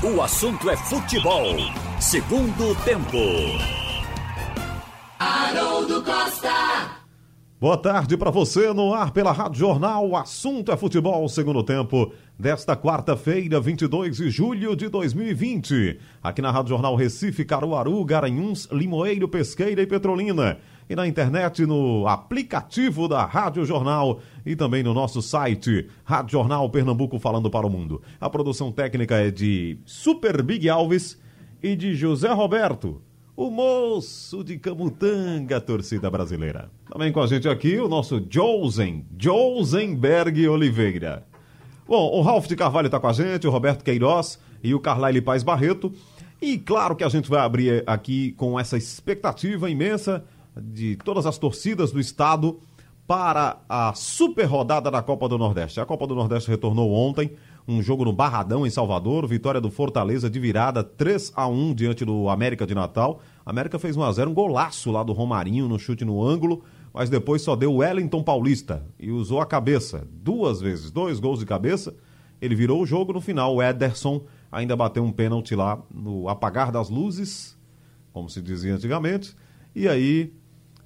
O assunto é futebol. Segundo tempo. Haroldo Costa. Boa tarde para você no ar pela Rádio Jornal. O assunto é futebol, segundo tempo, desta quarta-feira, 22 de julho de 2020. Aqui na Rádio Jornal Recife, Caruaru, Garanhuns, Limoeiro, Pesqueira e Petrolina. E na internet, no aplicativo da Rádio Jornal e também no nosso site, Rádio Jornal Pernambuco Falando para o Mundo. A produção técnica é de Super Big Alves e de José Roberto o moço de Camutanga, torcida brasileira. Também com a gente aqui o nosso Josen, Josenberg Oliveira. Bom, o Ralf de Carvalho está com a gente, o Roberto Queiroz e o Carlyle Paz Barreto. E claro que a gente vai abrir aqui com essa expectativa imensa de todas as torcidas do estado para a super rodada da Copa do Nordeste. A Copa do Nordeste retornou ontem um jogo no Barradão, em Salvador, vitória do Fortaleza de virada 3 a 1 diante do América de Natal. A América fez 1 a 0 um golaço lá do Romarinho no chute no ângulo, mas depois só deu Wellington Paulista e usou a cabeça duas vezes, dois gols de cabeça. Ele virou o jogo no final. O Ederson ainda bateu um pênalti lá no apagar das luzes, como se dizia antigamente, e aí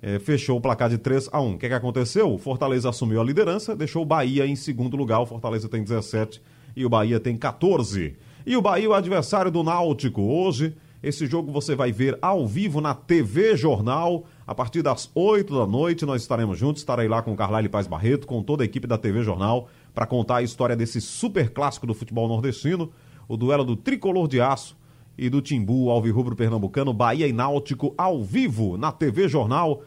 é, fechou o placar de 3 a 1 O que, é que aconteceu? O Fortaleza assumiu a liderança, deixou o Bahia em segundo lugar. O Fortaleza tem 17 e o Bahia tem 14. E o Bahia, o adversário do Náutico. Hoje, esse jogo você vai ver ao vivo na TV Jornal. A partir das 8 da noite, nós estaremos juntos. Estarei lá com o Carlyle Paz Barreto, com toda a equipe da TV Jornal, para contar a história desse super clássico do futebol nordestino, o duelo do tricolor de aço e do Timbu Alvirrubro Pernambucano, Bahia e Náutico, ao vivo na TV Jornal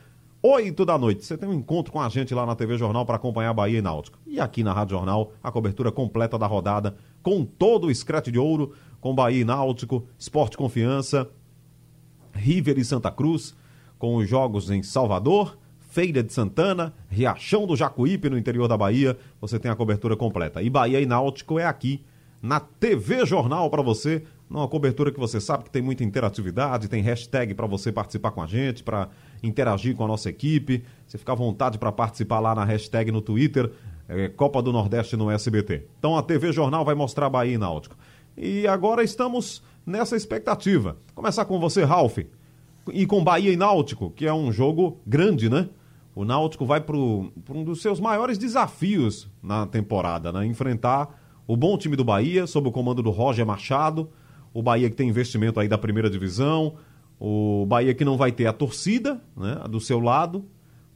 8 da noite. Você tem um encontro com a gente lá na TV Jornal para acompanhar Bahia e Náutico. E aqui na Rádio Jornal, a cobertura completa da rodada, com todo o escrete de ouro, com Bahia e Náutico, Esporte Confiança, River e Santa Cruz, com os jogos em Salvador, Feira de Santana, Riachão do Jacuípe, no interior da Bahia. Você tem a cobertura completa. E Bahia e Náutico é aqui na TV Jornal para você, numa cobertura que você sabe que tem muita interatividade, tem hashtag para você participar com a gente, para interagir com a nossa equipe. Você fica à vontade para participar lá na hashtag no Twitter, é, Copa do Nordeste no SBT. Então a TV Jornal vai mostrar Bahia e Náutico. E agora estamos nessa expectativa. Começar com você, Ralf, e com Bahia e Náutico, que é um jogo grande, né? O Náutico vai para um dos seus maiores desafios na temporada, né? Enfrentar o bom time do Bahia, sob o comando do Roger Machado, o Bahia que tem investimento aí da primeira divisão, o Bahia que não vai ter a torcida né, do seu lado,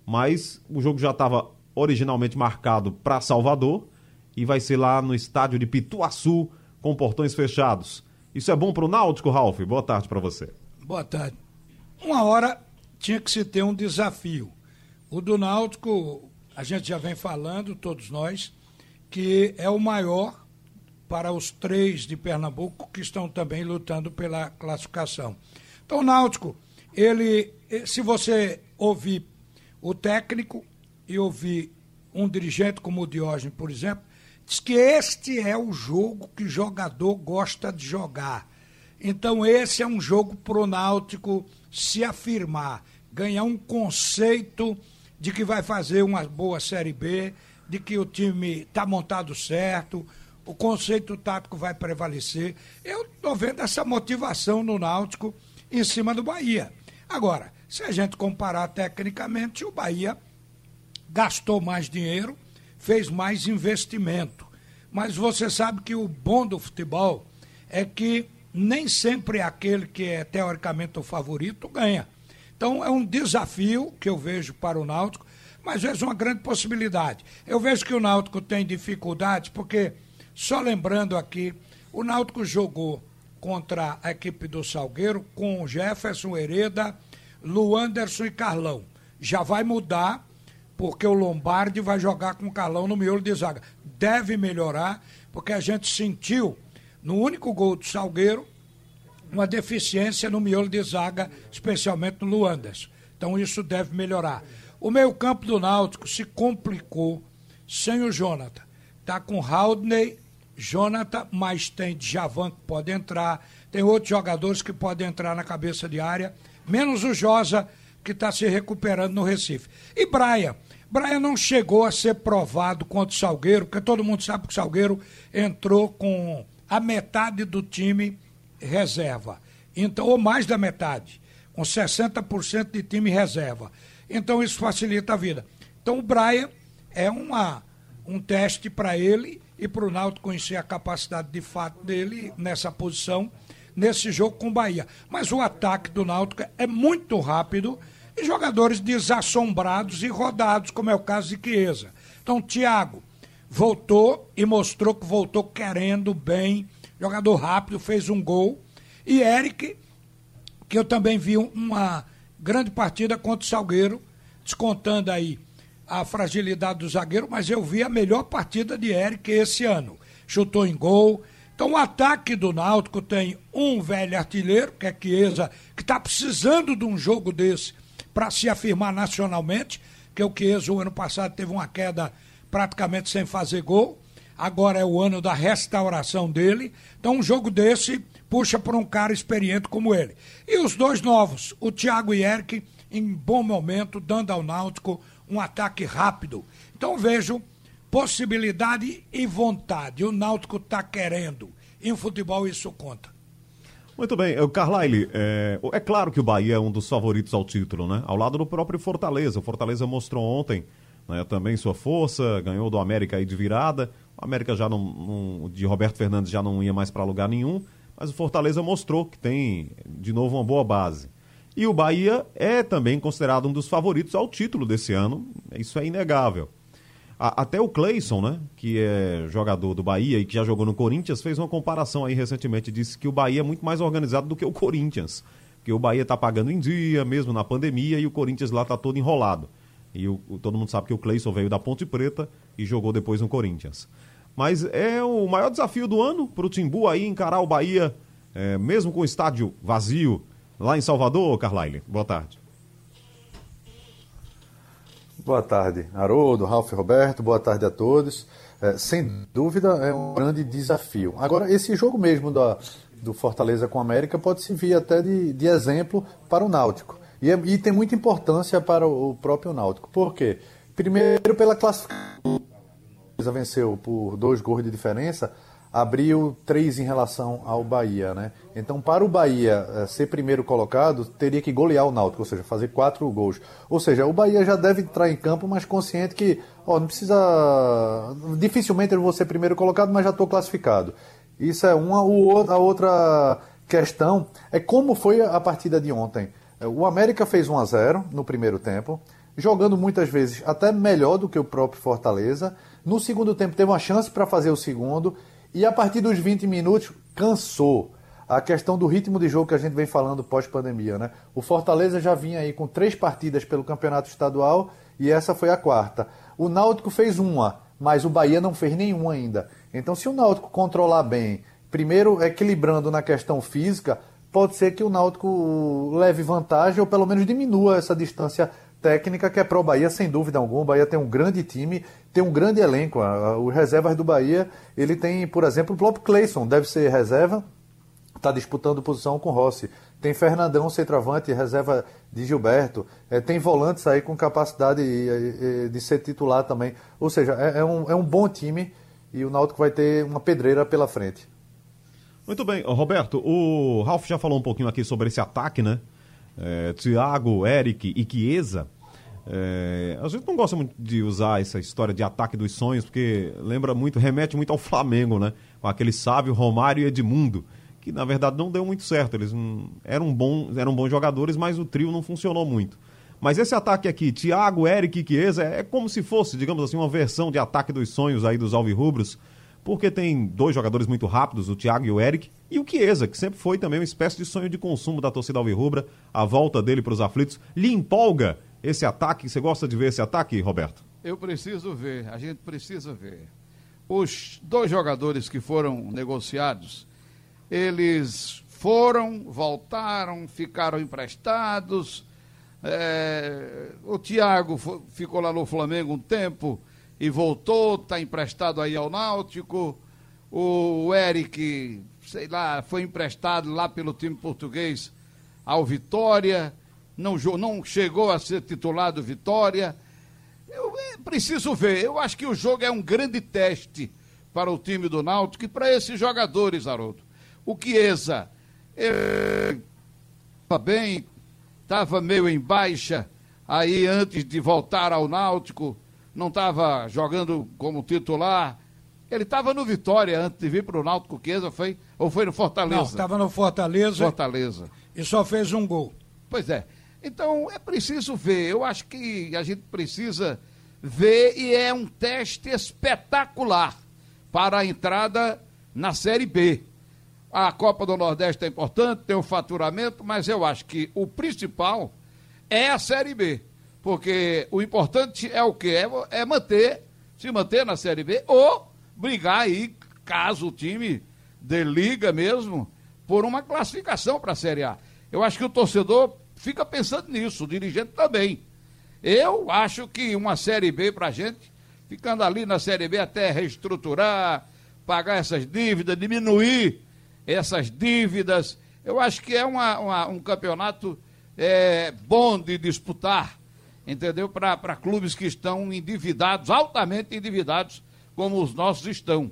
mas o jogo já estava originalmente marcado para Salvador e vai ser lá no estádio de Pituaçu com portões fechados. Isso é bom para o Náutico, Ralf? Boa tarde para você. Boa tarde. Uma hora tinha que se ter um desafio. O do Náutico, a gente já vem falando, todos nós, que é o maior para os três de Pernambuco que estão também lutando pela classificação. Então, o Náutico, ele, se você ouvir o técnico e ouvir um dirigente como o Diógenes, por exemplo, diz que este é o jogo que o jogador gosta de jogar. Então, esse é um jogo pro Náutico se afirmar, ganhar um conceito de que vai fazer uma boa Série B, de que o time está montado certo, o conceito tático vai prevalecer. Eu estou vendo essa motivação no Náutico em cima do Bahia. Agora, se a gente comparar tecnicamente, o Bahia gastou mais dinheiro, fez mais investimento. Mas você sabe que o bom do futebol é que nem sempre aquele que é teoricamente o favorito ganha. Então é um desafio que eu vejo para o Náutico mas vejo uma grande possibilidade. Eu vejo que o Náutico tem dificuldades, porque, só lembrando aqui, o Náutico jogou contra a equipe do Salgueiro com Jefferson Hereda, Luanderson e Carlão. Já vai mudar, porque o Lombardi vai jogar com o Carlão no miolo de zaga. Deve melhorar, porque a gente sentiu, no único gol do Salgueiro, uma deficiência no miolo de zaga, especialmente no Luanderson. Então isso deve melhorar. O meio-campo do Náutico se complicou sem o Jonathan. Tá com Haldney, Jonathan, mas tem Djavan que pode entrar, tem outros jogadores que podem entrar na cabeça de área, menos o Josa, que está se recuperando no Recife. E Braia. Braia não chegou a ser provado contra o Salgueiro, porque todo mundo sabe que o Salgueiro entrou com a metade do time reserva. Então, ou mais da metade, com 60% de time reserva. Então isso facilita a vida. Então o Brian é uma, um teste para ele e para o Náutico conhecer a capacidade de fato dele nessa posição, nesse jogo com o Bahia. Mas o ataque do Náutico é muito rápido e jogadores desassombrados e rodados, como é o caso de Chiesa. Então, Thiago voltou e mostrou que voltou querendo bem, jogador rápido, fez um gol. E Eric, que eu também vi uma grande partida contra o Salgueiro, descontando aí a fragilidade do zagueiro, mas eu vi a melhor partida de Eric esse ano. Chutou em gol. Então o ataque do Náutico tem um velho artilheiro, que é Chiesa, que está precisando de um jogo desse para se afirmar nacionalmente, que o Chiesa o ano passado teve uma queda praticamente sem fazer gol. Agora é o ano da restauração dele. Então um jogo desse puxa por um cara experiente como ele. E os dois novos, o Thiago e Eric, em bom momento, dando ao Náutico um ataque rápido. Então vejo possibilidade e vontade. O Náutico está querendo. Em futebol isso conta. Muito bem, o Carlyle, é, é, claro que o Bahia é um dos favoritos ao título, né? Ao lado do próprio Fortaleza. O Fortaleza mostrou ontem né, também sua força, ganhou do América aí de virada. O América já não, não de Roberto Fernandes já não ia mais para lugar nenhum, mas o Fortaleza mostrou que tem de novo uma boa base. E o Bahia é também considerado um dos favoritos ao título desse ano, isso é inegável. A, até o Cleison, né, que é jogador do Bahia e que já jogou no Corinthians, fez uma comparação aí recentemente, disse que o Bahia é muito mais organizado do que o Corinthians, que o Bahia está pagando em dia, mesmo na pandemia, e o Corinthians lá está todo enrolado. E o, todo mundo sabe que o Cleison veio da Ponte Preta e jogou depois no Corinthians. Mas é o maior desafio do ano para o Timbu aí encarar o Bahia, é, mesmo com o estádio vazio, lá em Salvador, Carlyle. Boa tarde. Boa tarde, Haroldo, Ralf Roberto, boa tarde a todos. É, sem dúvida é um grande desafio. Agora, esse jogo mesmo da, do Fortaleza com a América pode servir até de, de exemplo para o Náutico. E, é, e, tem muita importância para o próprio Náutico. Por quê? Primeiro, pela classificação. Venceu por dois gols de diferença abriu três em relação ao Bahia, né? Então, para o Bahia eh, ser primeiro colocado, teria que golear o Náutico, ou seja, fazer quatro gols. Ou seja, o Bahia já deve entrar em campo, mas consciente que, ó, não precisa. Dificilmente eu vou ser primeiro colocado, mas já estou classificado. Isso é uma. A outra questão é como foi a partida de ontem. O América fez 1 a 0 no primeiro tempo, jogando muitas vezes até melhor do que o próprio Fortaleza. No segundo tempo teve uma chance para fazer o segundo e a partir dos 20 minutos, cansou. A questão do ritmo de jogo que a gente vem falando pós-pandemia, né? O Fortaleza já vinha aí com três partidas pelo campeonato estadual e essa foi a quarta. O Náutico fez uma, mas o Bahia não fez nenhuma ainda. Então, se o Náutico controlar bem, primeiro equilibrando na questão física, pode ser que o Náutico leve vantagem ou pelo menos diminua essa distância técnica que é pro Bahia, sem dúvida alguma. O Bahia tem um grande time, tem um grande elenco. Os reservas do Bahia, ele tem, por exemplo, o próprio Cleison, deve ser reserva, está disputando posição com Rossi. Tem Fernandão, centroavante, reserva de Gilberto. É, tem volantes aí com capacidade de, de ser titular também. Ou seja, é, é, um, é um bom time e o Náutico vai ter uma pedreira pela frente. Muito bem, Roberto, o Ralf já falou um pouquinho aqui sobre esse ataque, né? É, Eric e Chiesa, é, a gente não gosta muito de usar essa história de ataque dos sonhos, porque lembra muito, remete muito ao Flamengo, né? Com aquele sábio Romário e Edmundo, que na verdade não deu muito certo. Eles eram, bons, eram bons jogadores, mas o trio não funcionou muito. Mas esse ataque aqui, Thiago, Eric e Chiesa, é como se fosse, digamos assim, uma versão de ataque dos sonhos aí dos Alvirrubros, porque tem dois jogadores muito rápidos, o Thiago e o Eric, e o Chiesa, que sempre foi também uma espécie de sonho de consumo da torcida alvirrubra, a volta dele para os aflitos. Lhe empolga esse ataque? Você gosta de ver esse ataque, Roberto? Eu preciso ver, a gente precisa ver. Os dois jogadores que foram negociados, eles foram, voltaram, ficaram emprestados. É, o Thiago ficou lá no Flamengo um tempo, e voltou, está emprestado aí ao Náutico. O Eric, sei lá, foi emprestado lá pelo time português ao Vitória, não, não chegou a ser titular do Vitória. Eu preciso ver, eu acho que o jogo é um grande teste para o time do Náutico e para esses jogadores, Haroldo. O Chiesa estava bem, estava meio em baixa, aí antes de voltar ao Náutico, não estava jogando como titular. Ele estava no Vitória antes de vir para o Náutico Chiesa, foi? Ou foi no Fortaleza? Não, estava no Fortaleza. Fortaleza. E só fez um gol. Pois é. Então é preciso ver. Eu acho que a gente precisa ver e é um teste espetacular para a entrada na Série B. A Copa do Nordeste é importante, tem o faturamento, mas eu acho que o principal é a Série B. Porque o importante é o quê? É, é manter, se manter na Série B ou brigar aí, caso o time de liga mesmo, por uma classificação para a Série A. Eu acho que o torcedor fica pensando nisso, o dirigente também. Eu acho que uma Série B para a gente, ficando ali na Série B até reestruturar, pagar essas dívidas, diminuir essas dívidas, eu acho que é uma, uma, um campeonato é, bom de disputar, entendeu? Para clubes que estão endividados, altamente endividados, como os nossos estão.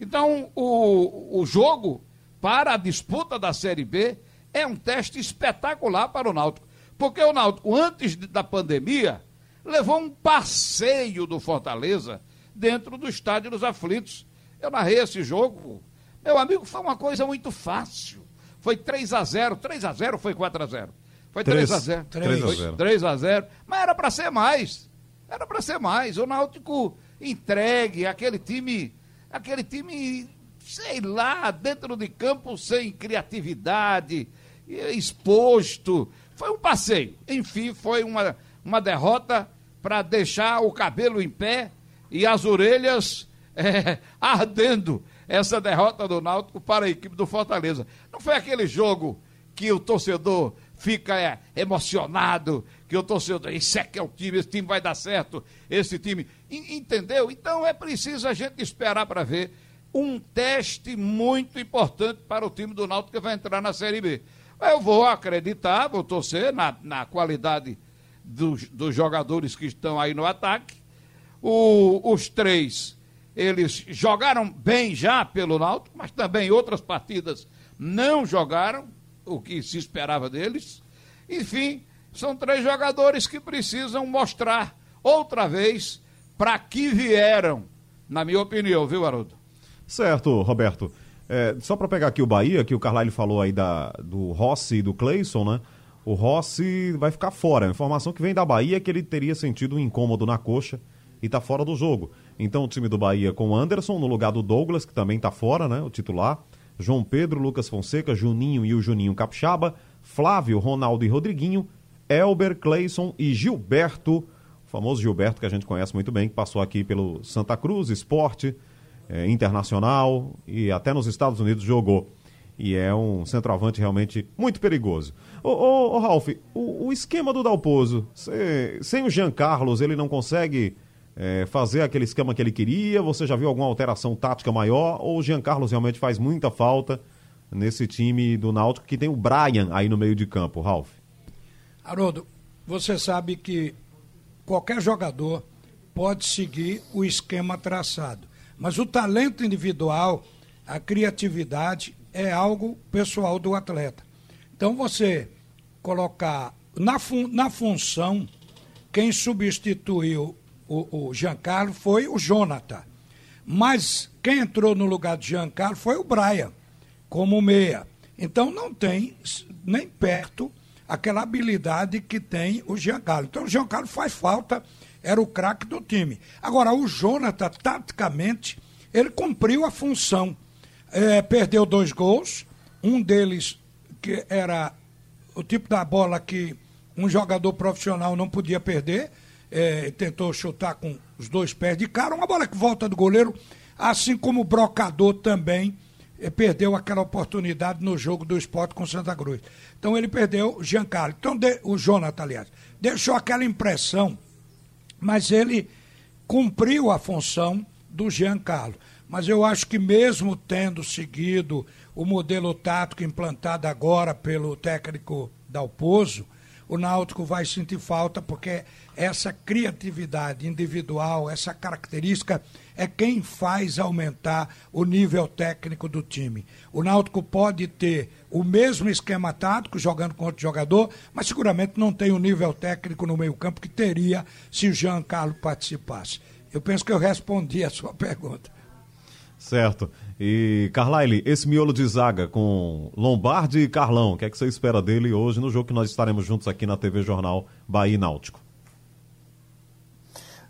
Então, o, o jogo para a disputa da Série B é um teste espetacular para o Náutico. Porque o Náutico, antes da pandemia, levou um passeio do Fortaleza dentro do estádio dos aflitos. Eu narrei esse jogo. Meu amigo, foi uma coisa muito fácil. Foi 3 a 0 3 a 0 foi 4 a 0 Foi 3, 3 a 0 3 a 0 3 a 0 Mas era para ser mais. Era para ser mais. O Náutico entregue, aquele time, aquele time, sei lá, dentro de campo sem criatividade, exposto. Foi um passeio. Enfim, foi uma, uma derrota para deixar o cabelo em pé e as orelhas é, ardendo. Essa derrota do Náutico para a equipe do Fortaleza. Não foi aquele jogo que o torcedor fica é, emocionado, que o torcedor, esse é que é o time, esse time vai dar certo, esse time. Entendeu? Então é preciso a gente esperar para ver um teste muito importante para o time do Náutico que vai entrar na Série B. Eu vou acreditar, vou torcer na, na qualidade dos, dos jogadores que estão aí no ataque. O, os três, eles jogaram bem já pelo Náutico, mas também outras partidas não jogaram o que se esperava deles. Enfim, são três jogadores que precisam mostrar outra vez para que vieram, na minha opinião, viu, Haroldo? Certo, Roberto. É, só para pegar aqui o Bahia, que o Carlyle falou aí da, do Rossi e do Cleison, né? O Rossi vai ficar fora. A informação que vem da Bahia é que ele teria sentido um incômodo na coxa e está fora do jogo. Então o time do Bahia com o Anderson no lugar do Douglas, que também está fora, né? O titular. João Pedro, Lucas Fonseca, Juninho e o Juninho Capixaba, Flávio, Ronaldo e Rodriguinho, Elber, Cleison e Gilberto, o famoso Gilberto que a gente conhece muito bem, que passou aqui pelo Santa Cruz, Esporte, é, internacional e até nos Estados Unidos jogou. E é um centroavante realmente muito perigoso. Ô, ô, ô Ralf, o, o, esquema do Dalpozo, cê, sem o Jean Carlos, ele não consegue é, fazer aquele esquema que ele queria? Você já viu alguma alteração tática maior? Ou o Jean Carlos realmente faz muita falta nesse time do Náutico que tem o Brian aí no meio de campo, Ralf? Haroldo, você sabe que qualquer jogador pode seguir o esquema traçado. Mas o talento individual, a criatividade, é algo pessoal do atleta. Então você colocar na, fun na função, quem substituiu o, o Giancarlo foi o Jonathan. Mas quem entrou no lugar de Giancarlo foi o Brian, como meia. Então não tem nem perto aquela habilidade que tem o Giancarlo. Então o Giancarlo faz falta era o craque do time. Agora, o Jonathan, taticamente, ele cumpriu a função. É, perdeu dois gols, um deles que era o tipo da bola que um jogador profissional não podia perder, é, tentou chutar com os dois pés de cara, uma bola que volta do goleiro, assim como o Brocador também é, perdeu aquela oportunidade no jogo do esporte com Santa Cruz. Então ele perdeu o Giancarlo, então de, o Jonathan, aliás, deixou aquela impressão mas ele cumpriu a função do Giancarlo. Mas eu acho que mesmo tendo seguido o modelo tático implantado agora pelo técnico Dalpozo, o Náutico vai sentir falta, porque essa criatividade individual, essa característica é quem faz aumentar o nível técnico do time. O Náutico pode ter o mesmo esquema tático jogando com outro jogador, mas seguramente não tem o nível técnico no meio-campo que teria se o Jean Carlos participasse. Eu penso que eu respondi a sua pergunta. Certo. E, Carlyle, esse miolo de zaga com Lombardi e Carlão, o que é que você espera dele hoje no jogo que nós estaremos juntos aqui na TV Jornal Bahia e Náutico?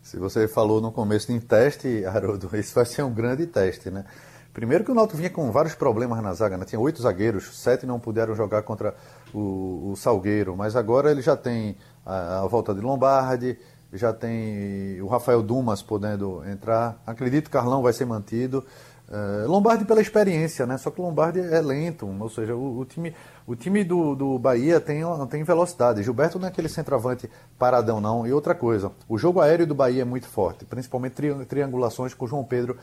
Se você falou no começo em teste, Haroldo, isso vai ser um grande teste, né? Primeiro que o Náutico vinha com vários problemas na zaga, né? Tinha oito zagueiros, sete não puderam jogar contra o, o Salgueiro, mas agora ele já tem a, a volta de Lombardi, já tem o Rafael Dumas podendo entrar. Acredito que Carlão vai ser mantido. Uh, Lombardi pela experiência, né? Só que o Lombardi é lento, ou seja, o, o time, o time do, do Bahia tem, tem velocidade. Gilberto não é aquele centroavante paradão, não. E outra coisa, o jogo aéreo do Bahia é muito forte, principalmente tri, triangulações com o João Pedro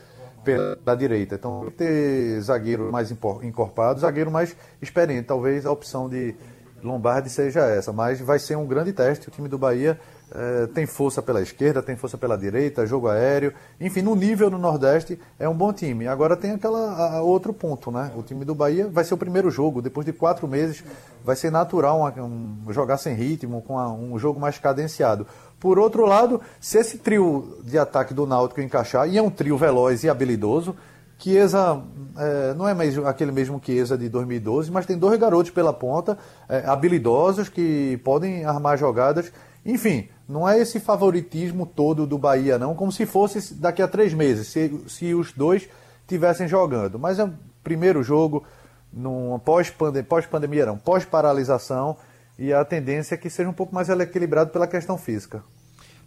pela direita. Então, ter zagueiro mais encorpado, zagueiro mais experiente. Talvez a opção de Lombardi seja essa, mas vai ser um grande teste. O time do Bahia é, tem força pela esquerda, tem força pela direita, jogo aéreo. Enfim, no nível no Nordeste é um bom time. Agora tem aquela a, outro ponto, né? O time do Bahia vai ser o primeiro jogo. Depois de quatro meses, vai ser natural um, um, jogar sem ritmo, com a, um jogo mais cadenciado. Por outro lado, se esse trio de ataque do Náutico encaixar, e é um trio veloz e habilidoso, Chiesa é, não é mais aquele mesmo Chiesa de 2012, mas tem dois garotos pela ponta, é, habilidosos, que podem armar jogadas. Enfim, não é esse favoritismo todo do Bahia, não, como se fosse daqui a três meses, se, se os dois estivessem jogando. Mas é o primeiro jogo, pós-pandemia, pós não, pós-paralisação, e a tendência é que seja um pouco mais equilibrado pela questão física.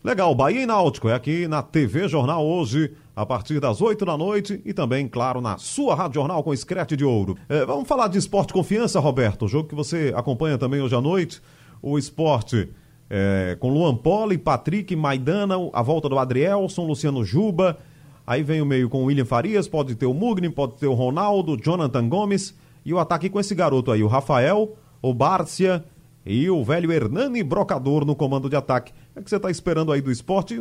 Legal, Bahia e Náutico é aqui na TV Jornal hoje, a partir das 8 da noite e também, claro, na sua Rádio Jornal com Escrete de Ouro. É, vamos falar de esporte confiança, Roberto, o jogo que você acompanha também hoje à noite. O esporte é, com Luan Poli, Patrick, Maidana, a volta do Adrielson, Luciano Juba. Aí vem o meio com o William Farias, pode ter o Mugni, pode ter o Ronaldo, Jonathan Gomes. E o ataque com esse garoto aí, o Rafael, o Bárcia e o velho Hernani Brocador no comando de ataque. É que você está esperando aí do esporte?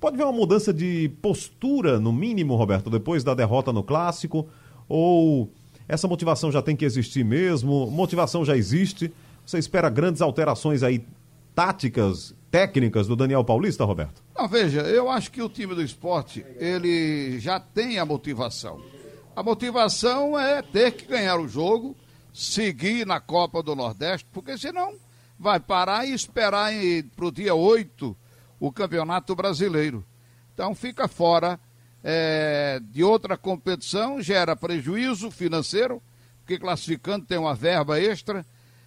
Pode ver uma mudança de postura, no mínimo, Roberto, depois da derrota no clássico? Ou essa motivação já tem que existir mesmo? Motivação já existe? Você espera grandes alterações aí táticas, técnicas do Daniel Paulista, Roberto? Não, veja, eu acho que o time do esporte, ele já tem a motivação. A motivação é ter que ganhar o jogo, seguir na Copa do Nordeste, porque senão vai parar e esperar para o dia 8 o Campeonato Brasileiro. Então fica fora é, de outra competição, gera prejuízo financeiro, porque classificando tem uma verba extra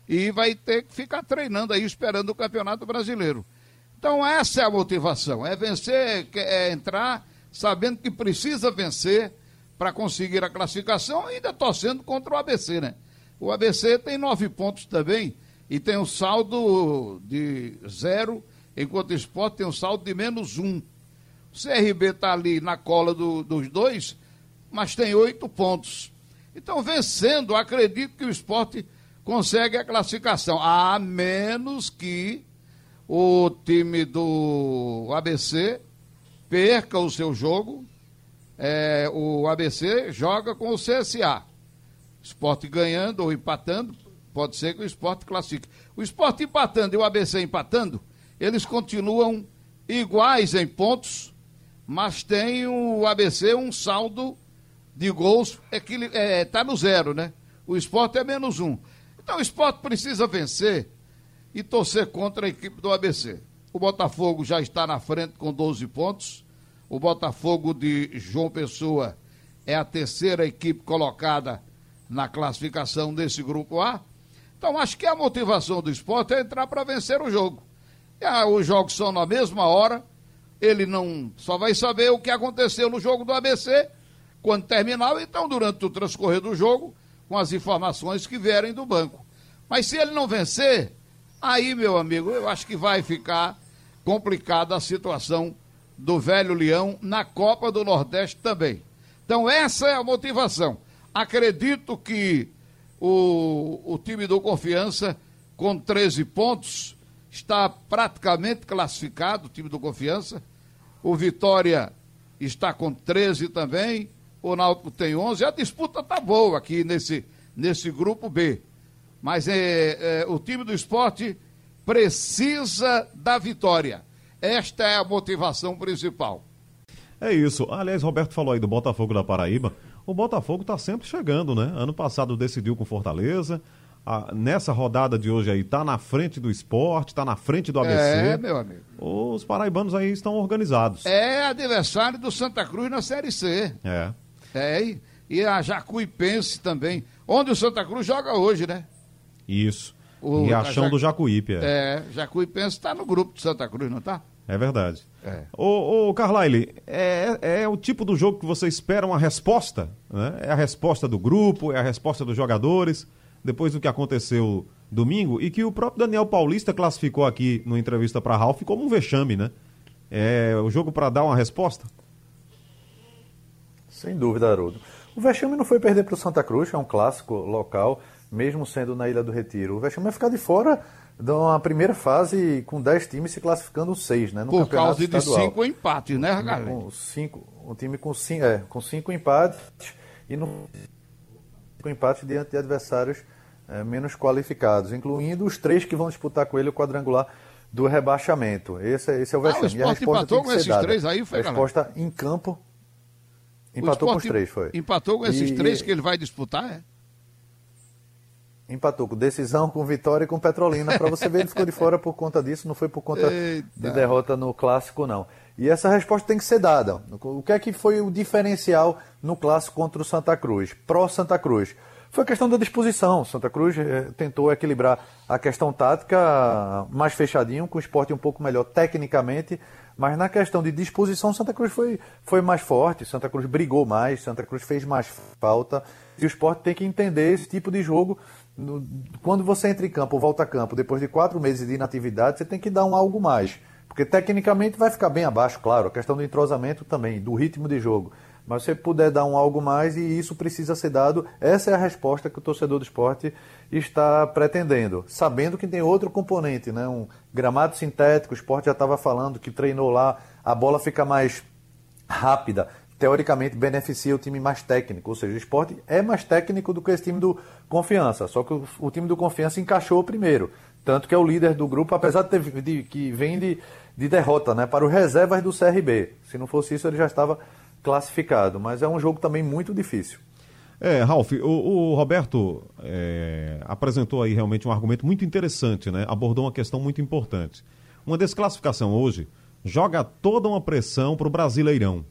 e vai ter que ficar treinando aí, esperando o Campeonato Brasileiro. Então, essa é a motivação: é vencer, é entrar sabendo que precisa vencer para conseguir a classificação, ainda torcendo contra o ABC, né? O ABC tem nove pontos também e tem um saldo de zero, enquanto o esporte tem um saldo de menos um. O CRB está ali na cola do, dos dois, mas tem oito pontos. Então, vencendo, acredito que o esporte consegue a classificação, a menos que o time do ABC perca o seu jogo. É, o ABC joga com o CSA. Esporte ganhando ou empatando, pode ser que o esporte classifique. O esporte empatando e o ABC empatando, eles continuam iguais em pontos, mas tem o ABC um saldo de gols, está é, tá no zero, né? O esporte é menos um. Então o esporte precisa vencer e torcer contra a equipe do ABC. O Botafogo já está na frente com 12 pontos. O Botafogo de João Pessoa é a terceira equipe colocada na classificação desse grupo A. Então acho que a motivação do esporte é entrar para vencer o jogo. E, os jogos são na mesma hora. Ele não só vai saber o que aconteceu no jogo do ABC quando terminar. Então, durante o transcorrer do jogo, com as informações que vierem do banco. Mas se ele não vencer, aí, meu amigo, eu acho que vai ficar complicada a situação do velho Leão na Copa do Nordeste também. Então, essa é a motivação. Acredito que o, o time do Confiança, com 13 pontos, está praticamente classificado, o time do Confiança. O Vitória está com 13 também. O Náutico tem 11. A disputa está boa aqui nesse, nesse grupo B. Mas é, é, o time do esporte precisa da vitória. Esta é a motivação principal. É isso. Aliás, Roberto falou aí do Botafogo da Paraíba. O Botafogo está sempre chegando, né? Ano passado decidiu com Fortaleza. Ah, nessa rodada de hoje aí, tá na frente do esporte, tá na frente do ABC. É, meu amigo. Os paraibanos aí estão organizados. É adversário do Santa Cruz na Série C. É. É, e a Jacuipense também. Onde o Santa Cruz joga hoje, né? Isso. O, Riachão Ja- do Jacuípe. É, É, Jacuipense está no grupo do Santa Cruz, não tá? é verdade. É. Ô, ô Carlyle, é, é o tipo do jogo que você espera uma resposta? Né? É a resposta do grupo, é a resposta dos jogadores, depois do que aconteceu domingo, e que o próprio Daniel Paulista classificou aqui numa entrevista para Ralf como um vexame, né? É o jogo para dar uma resposta? Sem dúvida, Haroldo. O vexame não foi perder para o Santa Cruz, é um clássico local, mesmo sendo na Ilha do Retiro. O vexame é ficar de fora de uma primeira fase com 10 times se classificando 6, né? No Por causa de estadual. cinco empates, né, galera? Com cinco, um time com cinco, é, com cinco empates e no cinco empates diante de adversários é, menos qualificados, incluindo os três que vão disputar com ele o quadrangular do rebaixamento. Esse, é- esse é o Ah, o e a resposta empatou com esses dada. três aí, foi, A galera? resposta em campo empatou com os três, foi. Empatou com esses E- três que ele vai disputar, é? Empatou com decisão, com vitória e com Petrolina. Para você ver, ele ficou de fora por conta disso, não foi por conta Eita. de derrota no clássico, não. E essa resposta tem que ser dada. O que é que foi o diferencial no clássico contra o Santa Cruz? Pró-Santa Cruz. Foi a questão da disposição. Santa Cruz eh, tentou equilibrar a questão tática mais fechadinho, com o esporte um pouco melhor tecnicamente, mas na questão de disposição, Santa Cruz foi, foi mais forte, Santa Cruz brigou mais, Santa Cruz fez mais falta. E o esporte tem que entender esse tipo de jogo. No- Quando você entra em campo, volta a campo, depois de quatro meses de inatividade, você tem que dar um algo mais. Porque tecnicamente vai ficar bem abaixo, claro. A questão do entrosamento também, do ritmo de jogo. Mas você puder dar um algo mais e isso precisa ser dado, essa é a resposta que o torcedor do esporte está pretendendo. Sabendo que tem outro componente, né? Um gramado sintético, o esporte já estava falando que treinou lá, a bola fica mais rápida, teoricamente beneficia o time mais técnico. Ou seja, o esporte é mais técnico do que esse time do Confiança. Só que o, o time do Confiança encaixou primeiro. Tanto que é o líder do grupo, apesar de, ter, de que vem de, de derrota né, para os reservas do CRB. Se não fosse isso, ele já estava classificado. Mas é um jogo também muito difícil. É, Ralf, o, o Roberto é, apresentou aí realmente um argumento muito interessante, né? Abordou uma questão muito importante. Uma desclassificação hoje joga toda uma pressão para o Brasileirão.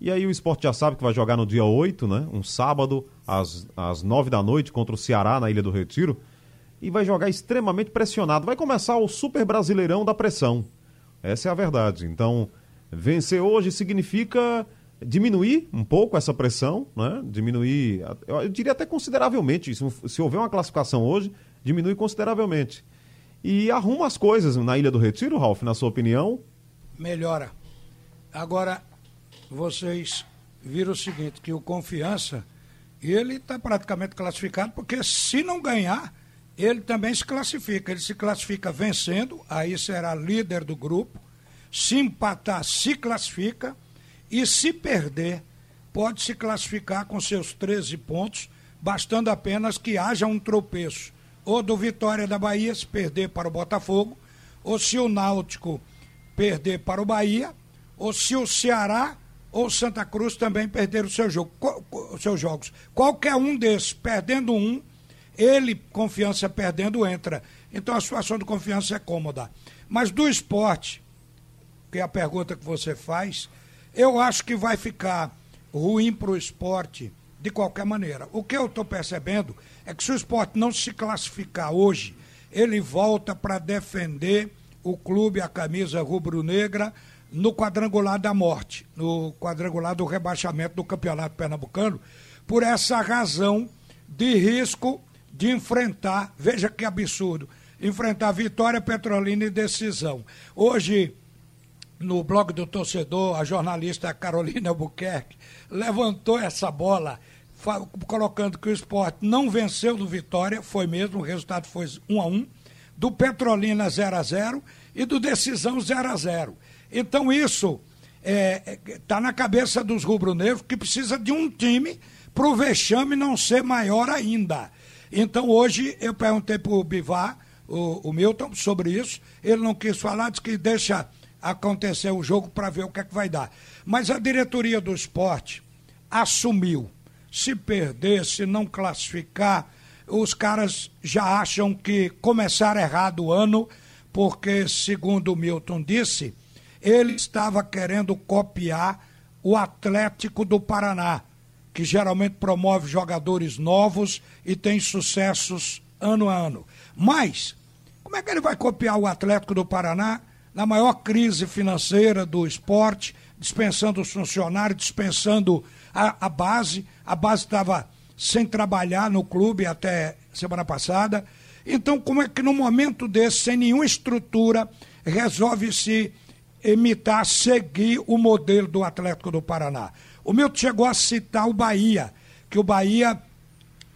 E aí o esporte já sabe que vai jogar no dia 8, né? Um sábado, às, às 9 da noite, contra o Ceará na Ilha do Retiro. E vai jogar extremamente pressionado. Vai começar o Super Brasileirão da pressão. Essa é a verdade. Então, vencer hoje significa diminuir um pouco essa pressão, né? Diminuir, eu diria até consideravelmente. Se, se houver uma classificação hoje, diminui consideravelmente. E arruma as coisas na Ilha do Retiro, Ralf, na sua opinião? melhora. Agora, vocês viram o seguinte, que o Confiança, ele está praticamente classificado, porque se não ganhar, ele também se classifica. Ele se classifica vencendo, aí será líder do grupo. Se empatar, se classifica. E se perder, pode se classificar com seus 13 pontos, bastando apenas que haja um tropeço. Ou do Vitória da Bahia, se perder para o Botafogo, ou se o Náutico perder para o Bahia, ou se o Ceará ou Santa Cruz também perder o seu jogo, seus jogos. Qualquer um desses, perdendo um, ele, confiança perdendo, entra. Então a situação do confiança é cômoda. Mas do esporte, que é a pergunta que você faz, eu acho que vai ficar ruim para o esporte de qualquer maneira. O que eu estou percebendo é que se o esporte não se classificar hoje, ele volta para defender o clube, a camisa rubro-negra, no quadrangular da morte, no quadrangular do rebaixamento do Campeonato Pernambucano, por essa razão de risco de enfrentar, veja que absurdo, enfrentar Vitória Petrolina e decisão. Hoje, no blog do torcedor, a jornalista Carolina Albuquerque levantou essa bola, colocando que o esporte não venceu do Vitória, foi mesmo, o resultado foi um a um, do Petrolina 0 a 0 e do Decisão 0 a 0 Então isso está é, é tá na cabeça dos rubro-negros que precisa de um time para o vexame não ser maior ainda. Então hoje eu perguntei para o Bivar, o Milton, sobre isso. Ele não quis falar, disse que deixa acontecer o jogo para ver o que é que vai dar. Mas a diretoria do esporte assumiu. Se perder, se não classificar, os caras já acham que começaram errado o ano, porque, segundo o Milton disse, ele estava querendo copiar o Atlético do Paraná que geralmente promove jogadores novos e tem sucessos ano a ano. Mas, como é que ele vai copiar o Atlético do Paraná na maior crise financeira do esporte, dispensando os funcionários, dispensando a, a base? A base estava sem trabalhar no clube até semana passada. Então, como é que no momento desse, sem nenhuma estrutura, resolve se imitar, seguir o modelo do Atlético do Paraná? O Milton chegou a citar o Bahia, que o Bahia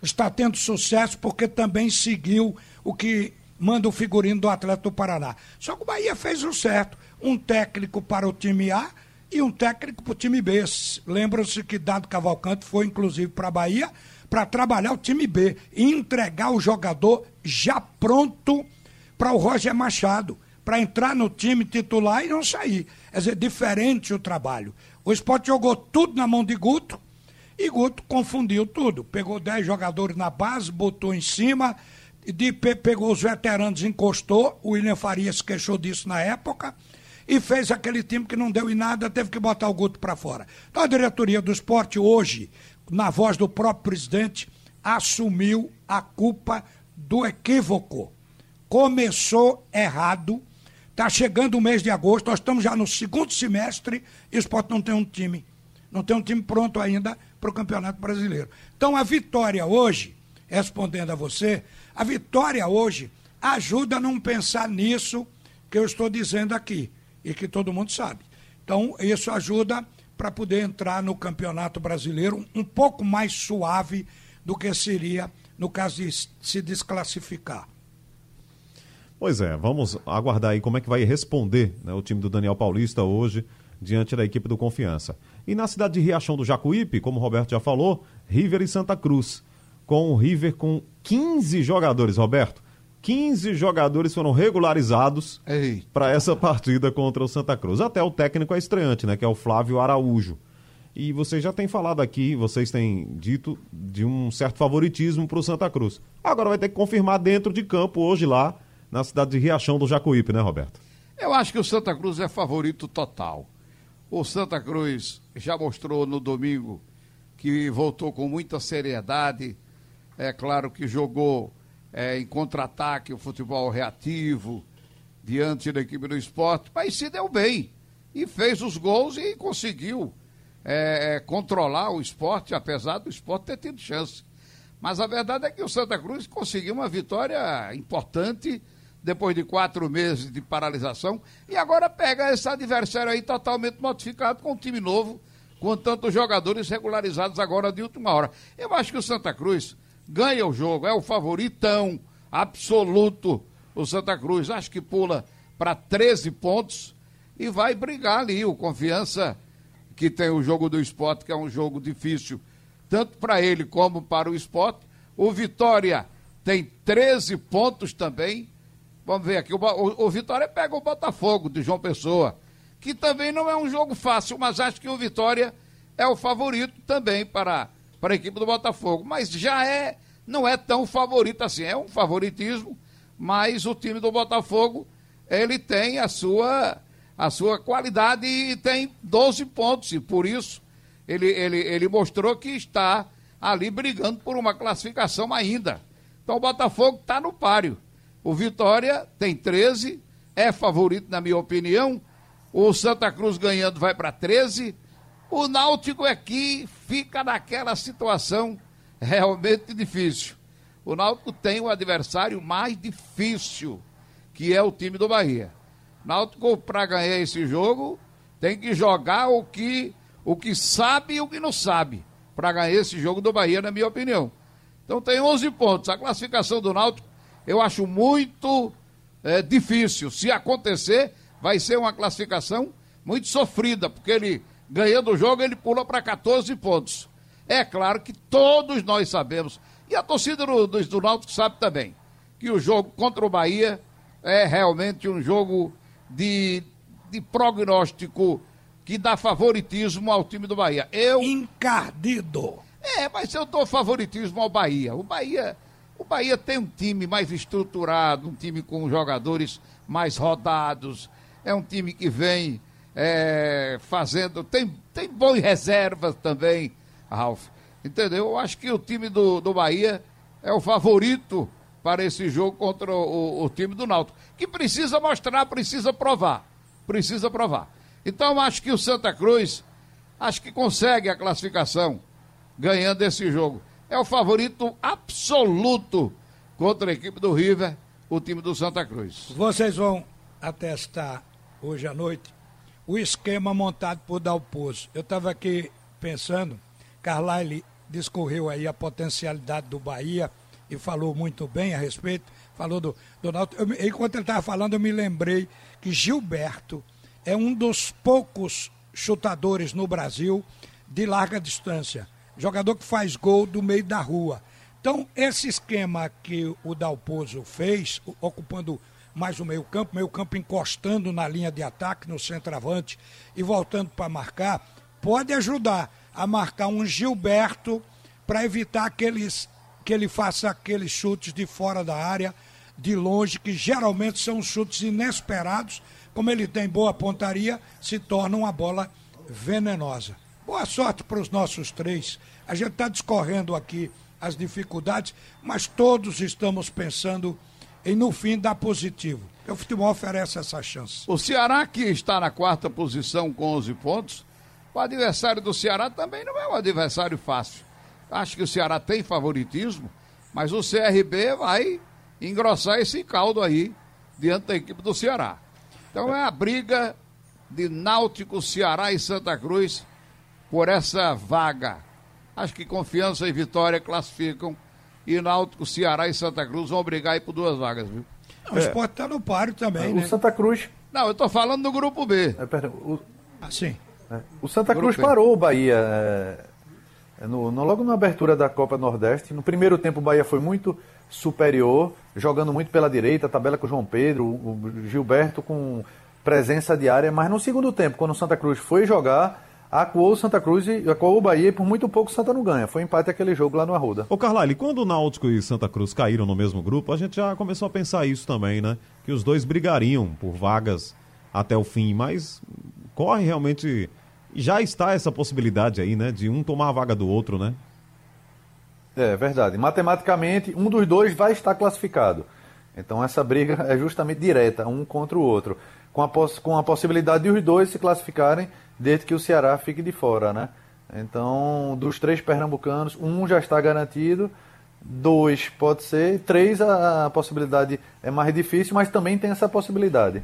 está tendo sucesso porque também seguiu o que manda o figurino do Atlético do Paraná. Só que o Bahia fez o certo. Um técnico para o time A e um técnico para o time B. Lembram-se que Dado Cavalcante foi, inclusive, para a Bahia para trabalhar o time B e entregar o jogador já pronto para o Roger Machado, para entrar no time titular e não sair. Quer dizer, diferente o trabalho. O esporte jogou tudo na mão de Guto e Guto confundiu tudo. Pegou 10 jogadores na base, botou em cima, de, pegou os veteranos, encostou. O William Faria se queixou disso na época e fez aquele time que não deu em nada, teve que botar o Guto para fora. Então a diretoria do esporte hoje, na voz do próprio presidente, assumiu a culpa do equívoco. Começou errado Está chegando o mês de agosto, nós estamos já no segundo semestre e o esporte não tem um time. Não tem um time pronto ainda para o Campeonato Brasileiro. Então a vitória hoje, respondendo a você, a vitória hoje ajuda a não pensar nisso que eu estou dizendo aqui e que todo mundo sabe. Então isso ajuda para poder entrar no Campeonato Brasileiro um pouco mais suave do que seria no caso de se desclassificar. Pois é, vamos aguardar aí como é que vai responder né, o time do Daniel Paulista hoje diante da equipe do Confiança. E na cidade de Riachão do Jacuípe, como o Roberto já falou, River e Santa Cruz. Com o River com 15 jogadores, Roberto. 15 jogadores foram regularizados para essa partida contra o Santa Cruz. Até o técnico é estreante, né? Que é o Flávio Araújo. E vocês já têm falado aqui, vocês têm dito de um certo favoritismo para o Santa Cruz. Agora vai ter que confirmar dentro de campo hoje lá na cidade de Riachão do Jacuípe, né, Roberto? Eu acho que o Santa Cruz é favorito total. O Santa Cruz já mostrou no domingo que voltou com muita seriedade. É claro que jogou é, em contra-ataque o futebol reativo diante da equipe do esporte, mas se deu bem e fez os gols e conseguiu é, é controlar o esporte, apesar do esporte ter tido chance. Mas a verdade é que o Santa Cruz conseguiu uma vitória importante depois de quatro meses de paralisação, e agora pega esse adversário aí totalmente modificado com um time novo, com tantos jogadores regularizados agora de última hora. Eu acho que o Santa Cruz ganha o jogo, é o favoritão absoluto. O Santa Cruz acho que pula para 13 pontos e vai brigar ali. O Confiança, que tem o jogo do esporte, que é um jogo difícil, tanto para ele como para o esporte. O Vitória tem 13 pontos também Vamos ver aqui, o, o, o, Vitória pega o Botafogo de João Pessoa, que também não é um jogo fácil, mas acho que o Vitória é o favorito também para, para a equipe do Botafogo. Mas já é, não é tão favorito assim, é um favoritismo, mas o time do Botafogo, ele tem a sua, a sua qualidade e tem 12 pontos, e por isso ele, ele, ele mostrou que está ali brigando por uma classificação ainda. Então o Botafogo está no páreo. O Vitória tem 13, é favorito, na minha opinião. O Santa Cruz ganhando vai para 13. O Náutico aqui fica naquela situação realmente difícil. O Náutico tem o adversário mais difícil, que é o time do Bahia. Náutico, para ganhar esse jogo, tem que jogar o que, o que sabe e o que não sabe, para ganhar esse jogo do Bahia, na minha opinião. Então tem 11 pontos. A classificação do Náutico eu acho muito, é, difícil. Se acontecer, vai ser uma classificação muito sofrida, porque ele, ganhando o jogo, ele pula para 14 pontos. É claro que todos nós sabemos, e a torcida do, do, do Náutico sabe também, que o jogo contra o Bahia é realmente um jogo de, de prognóstico que dá favoritismo ao time do Bahia. Eu. Encardido. É, mas eu dou favoritismo ao Bahia. O Bahia. O Bahia tem um time mais estruturado, um time com jogadores mais rodados. É um time que vem é, fazendo. Tem, tem boas reservas também, Ralf. Entendeu? Eu acho que o time do, do Bahia é o favorito para esse jogo contra o, o time do Náutico. Que precisa mostrar, precisa provar. Precisa provar. Então, acho que o Santa Cruz, acho que consegue a classificação ganhando esse jogo. É o favorito absoluto contra a equipe do River, o time do Santa Cruz. Vocês vão atestar hoje à noite o esquema montado por Dalpozo. Eu estava aqui pensando, Carlyle discorreu aí a potencialidade do Bahia e falou muito bem a respeito, falou do Donaldo. enquanto ele estava falando, eu me lembrei que Gilberto é um dos poucos chutadores no Brasil de larga distância. Jogador que faz gol do meio da rua. Então, esse esquema que o Dalpozo fez, ocupando mais o meio-campo, meio-campo encostando na linha de ataque, no centroavante e voltando para marcar, pode ajudar a marcar um Gilberto para evitar aqueles que ele faça aqueles chutes de fora da área, de longe, que geralmente são chutes inesperados. Como ele tem boa pontaria, se torna uma bola venenosa. Boa sorte para os nossos três. A gente está discorrendo aqui as dificuldades, mas todos estamos pensando em, no fim, dar positivo. o futebol oferece essa chance. O Ceará, que está na quarta posição com 11 pontos, o adversário do Ceará também não é um adversário fácil. Acho que o Ceará tem favoritismo, mas o CRB vai engrossar esse caldo aí diante da equipe do Ceará. Então é a briga de Náutico, Ceará e Santa Cruz por essa vaga. Acho que Confiança e Vitória classificam e Náutico, Ceará e Santa Cruz vão brigar aí por duas vagas, viu? Não, o esporte tá no páreo também, o né? O Santa Cruz. Não, eu tô falando do grupo B. É, perdão, o... Ah, sim. É, o Santa Cruz parou o Bahia. É é, no, no, logo na abertura da Copa Nordeste, no primeiro tempo o Bahia foi muito superior, jogando muito pela direita, tabela com o João Pedro, o Gilberto com presença diária, mas no segundo tempo, quando o Santa Cruz foi jogar, acuou o Santa Cruz e acuou o Bahia e por muito pouco o Santa não ganha. Foi empate aquele jogo lá no Arruda. Ô Carlyle, quando o Náutico e Santa Cruz caíram no mesmo grupo, a gente já começou a pensar isso também, né? Que os dois brigariam por vagas até o fim, mas corre realmente já está essa possibilidade aí, né? De um tomar a vaga do outro, né? É verdade. Matematicamente, um dos dois vai estar classificado. Então essa briga é justamente direta, um contra o outro. Com a, poss com a possibilidade de os dois se classificarem, desde que o Ceará fique de fora, né? Então, dos três pernambucanos, um já está garantido, dois pode ser, três a, possibilidade é mais difícil, mas também tem essa possibilidade.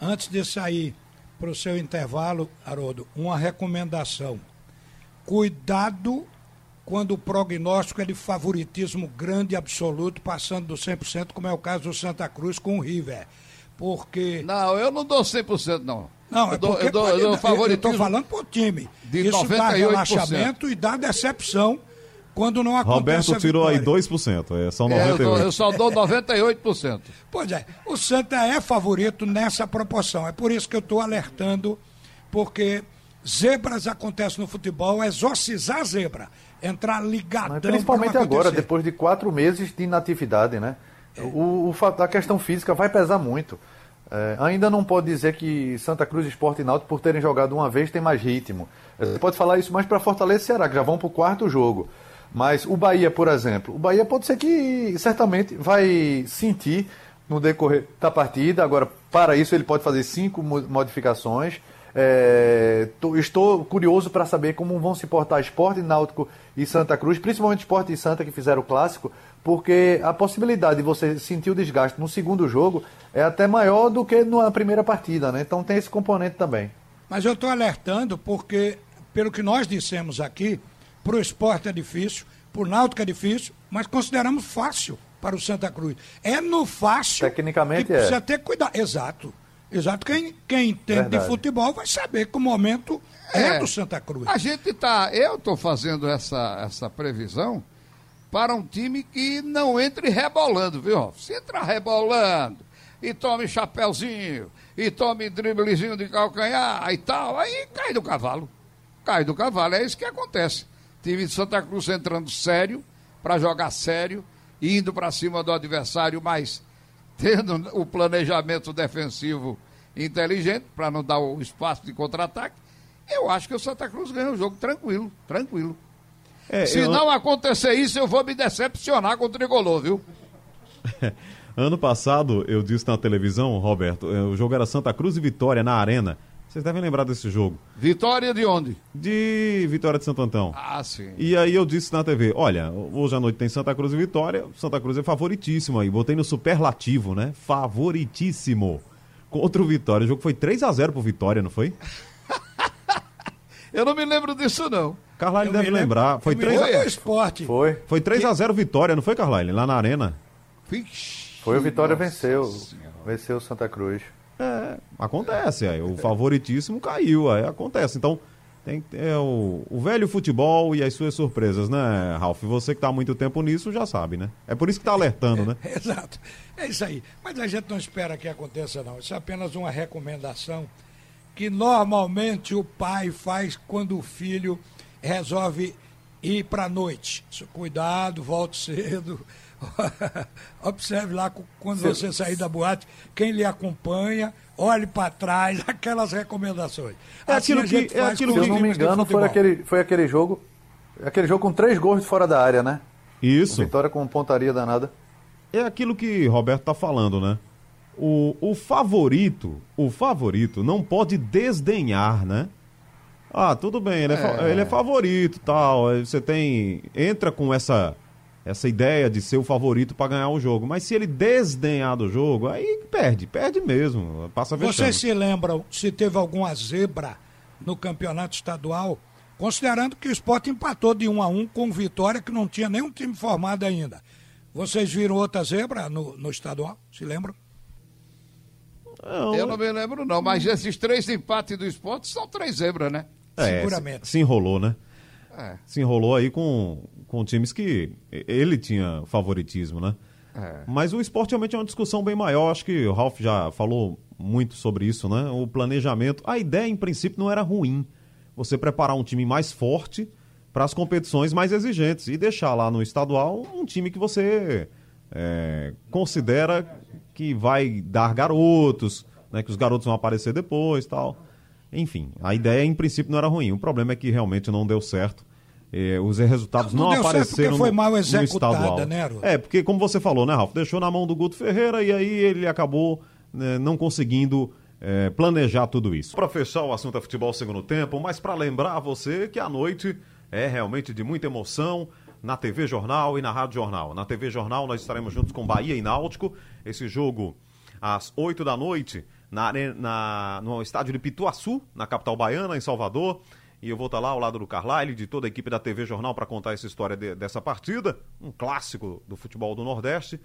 Antes de sair para o seu intervalo, Haroldo, uma recomendação. Cuidado quando o prognóstico é de favoritismo grande e absoluto, passando do 100%, como é o caso do Santa Cruz com o River. Porque. Não, eu não dou 100%, não. Não, é eu dou, eu dou, eu dou favoritismo. Eu estou falando para o time. De Isso 98%. dá relaxamento e dá decepção quando não acontece Roberto tirou aí 2%, é, são 98%. É, eu, dou, eu só dou 98%. Pois é, o Santa é favorito nessa proporção. É por isso que eu estou alertando, porque zebras acontecem no futebol, exorcizar zebra, entrar ligadão. Mas principalmente agora, depois de quatro meses de inatividade, né? É. O, o, a questão física vai pesar muito. É, ainda não pode dizer que Santa Cruz Esporte e Náutico, por terem jogado uma vez, tem mais ritmo. Você pode falar isso mais para Fortaleza e Ceará, que já vão para o quarto jogo. Mas o Bahia, por exemplo, o Bahia pode ser que certamente vai sentir no decorrer da partida. Agora, para isso, ele pode fazer cinco modificações. É, tô, estou curioso para saber como vão se portar Esporte, Náutico e Santa Cruz, principalmente Esporte e Santa que fizeram o clássico, porque a possibilidade de você sentir o desgaste no segundo jogo é até maior do que na primeira partida, né? Então tem esse componente também. Mas eu estou alertando porque, pelo que nós dissemos aqui, para o esporte é difícil, para o náutico é difícil, mas consideramos fácil para o Santa Cruz. É no fácil. Tecnicamente que é. precisa ter cuidado. Exato. Exato. Quem, quem entende de Verdade. futebol vai saber que o momento é, do Santa Cruz. A gente tá. Eu estou fazendo essa, essa previsão para um time que não entre rebolando, viu? Se entrar rebolando e tome chapéuzinho e tome driblezinho de calcanhar e tal, aí cai do cavalo. Cai do cavalo, é isso que acontece. Time de Santa Cruz entrando sério, para jogar sério, indo para cima do adversário, mas tendo o planejamento defensivo inteligente, para não dar o espaço de contra-ataque. Eu acho que o Santa Cruz ganha o jogo tranquilo, tranquilo. É, Se eu- não acontecer isso, eu vou me decepcionar com o tricolor, viu? Ano passado, eu disse na televisão, Roberto, eh, o jogo era Santa Cruz e Vitória na Arena. Vocês devem lembrar desse jogo. Vitória de onde? De Vitória de Santo Antão. Ah, sim. E aí eu disse na TV, olha, hoje à noite tem Santa Cruz e Vitória, Santa Cruz é favoritíssimo aí, botei no superlativo, né? Favoritíssimo. Contra o Vitória, o jogo foi 3 a 0 pro Vitória, não foi? Eu não me lembro disso, não. Carlyle deve lembrar, foi eu me 3 lembro a... esporte. Foi. Foi 3 a 0 Vitória, não foi, Carlyle? Lá na Arena. Vixe, Foi o Vitória venceu. Senhora. Venceu o Santa Cruz. É, acontece, aí o favoritíssimo caiu, aí acontece. Então, tem é, o, o velho futebol e as suas surpresas, né, Ralf? Você que tá há muito tempo nisso já sabe, né? É por isso que tá alertando, né? Exato. É isso aí. Mas a gente não espera que aconteça, não. Isso é apenas uma recomendação que normalmente o pai faz quando o filho resolve ir para a noite. Cuidado, volte cedo. Observe lá quando você sair da boate, quem lhe acompanha, olhe para trás, aquelas recomendações. É Assim aquilo que- é aquilo com Se eu não me engano, foi aquele, foi aquele jogo. Aquele jogo com três gols de fora da área, né? Isso. Vitória com pontaria danada. É aquilo que Roberto tá falando, né? O, o favorito, o favorito não pode desdenhar, né? Ah, tudo bem, ele é, fa- ele é favorito tal. Você tem. Entra com essa, essa ideia de ser o favorito para ganhar o jogo. Mas se ele desdenhar do jogo, aí perde, perde mesmo. Passa vexame. Vocês se lembram se teve alguma zebra no campeonato estadual? Considerando que o esporte empatou de 1 a 1 com Vitória, que não tinha nenhum time formado ainda. Vocês viram outra zebra no, no estadual? Se lembram? Não, Eu não me lembro, não. Mas esses três empates do esporte são três zebras, né? é, seguramente. Se, se enrolou, né? É. Se enrolou aí com, com times que ele tinha favoritismo, né? É. Mas o esporte realmente é uma discussão bem maior. Acho que o Ralf já falou muito sobre isso, né? O planejamento. A ideia, em princípio, não era ruim. Você preparar um time mais forte para as competições mais exigentes e deixar lá no estadual um time que você é, considera que vai dar garotos, né? Que os garotos vão aparecer depois tal. Enfim, a ideia, em princípio, não era ruim. O problema é que realmente não deu certo. É, os resultados Não não, apareceram foi no- mal executada, né? É, porque como você falou, né, Ralf? Deixou na mão do Guto Ferreira e aí ele acabou né, não conseguindo é, planejar tudo isso. Para fechar o assunto é futebol segundo tempo, mas para lembrar você que a noite é realmente de muita emoção na TV Jornal e na Rádio Jornal. Na TV Jornal nós estaremos juntos com Bahia e Náutico. Esse jogo às 8 da noite na, na- no estádio de Pituaçu, na capital baiana, em Salvador. E eu vou estar lá ao lado do Carlyle, de toda a equipe da TV Jornal, para contar essa história de- dessa partida, um clássico do futebol do Nordeste.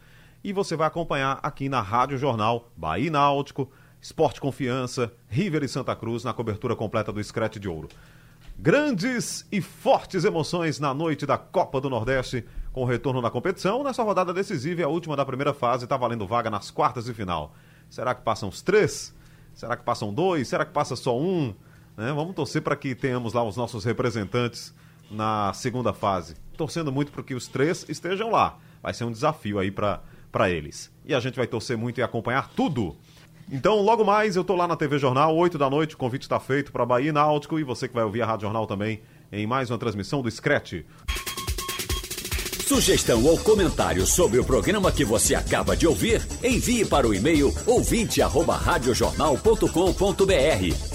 E você vai acompanhar aqui na Rádio Jornal Bahia e Náutico, Esporte Confiança, River e Santa Cruz, na cobertura completa do Screte de Ouro. Grandes e fortes emoções na noite da Copa do Nordeste, com o retorno da competição. Nessa rodada decisiva, é a última da primeira fase, está valendo vaga nas quartas de final. Será que passam os três? Será que passam dois? Será que passa só um? Né? Vamos torcer para que tenhamos lá os nossos representantes na segunda fase. Torcendo muito para que os três estejam lá. Vai ser um desafio aí para eles. E a gente vai torcer muito e acompanhar tudo. Então, logo mais, eu tô lá na TV Jornal, 8 da noite, o convite está feito para Bahia e Náutico, e você que vai ouvir a Rádio Jornal também em mais uma transmissão do Screte. Sugestão ou comentário sobre o programa que você acaba de ouvir, envie para o e-mail ouvinte@radiojornal.com.br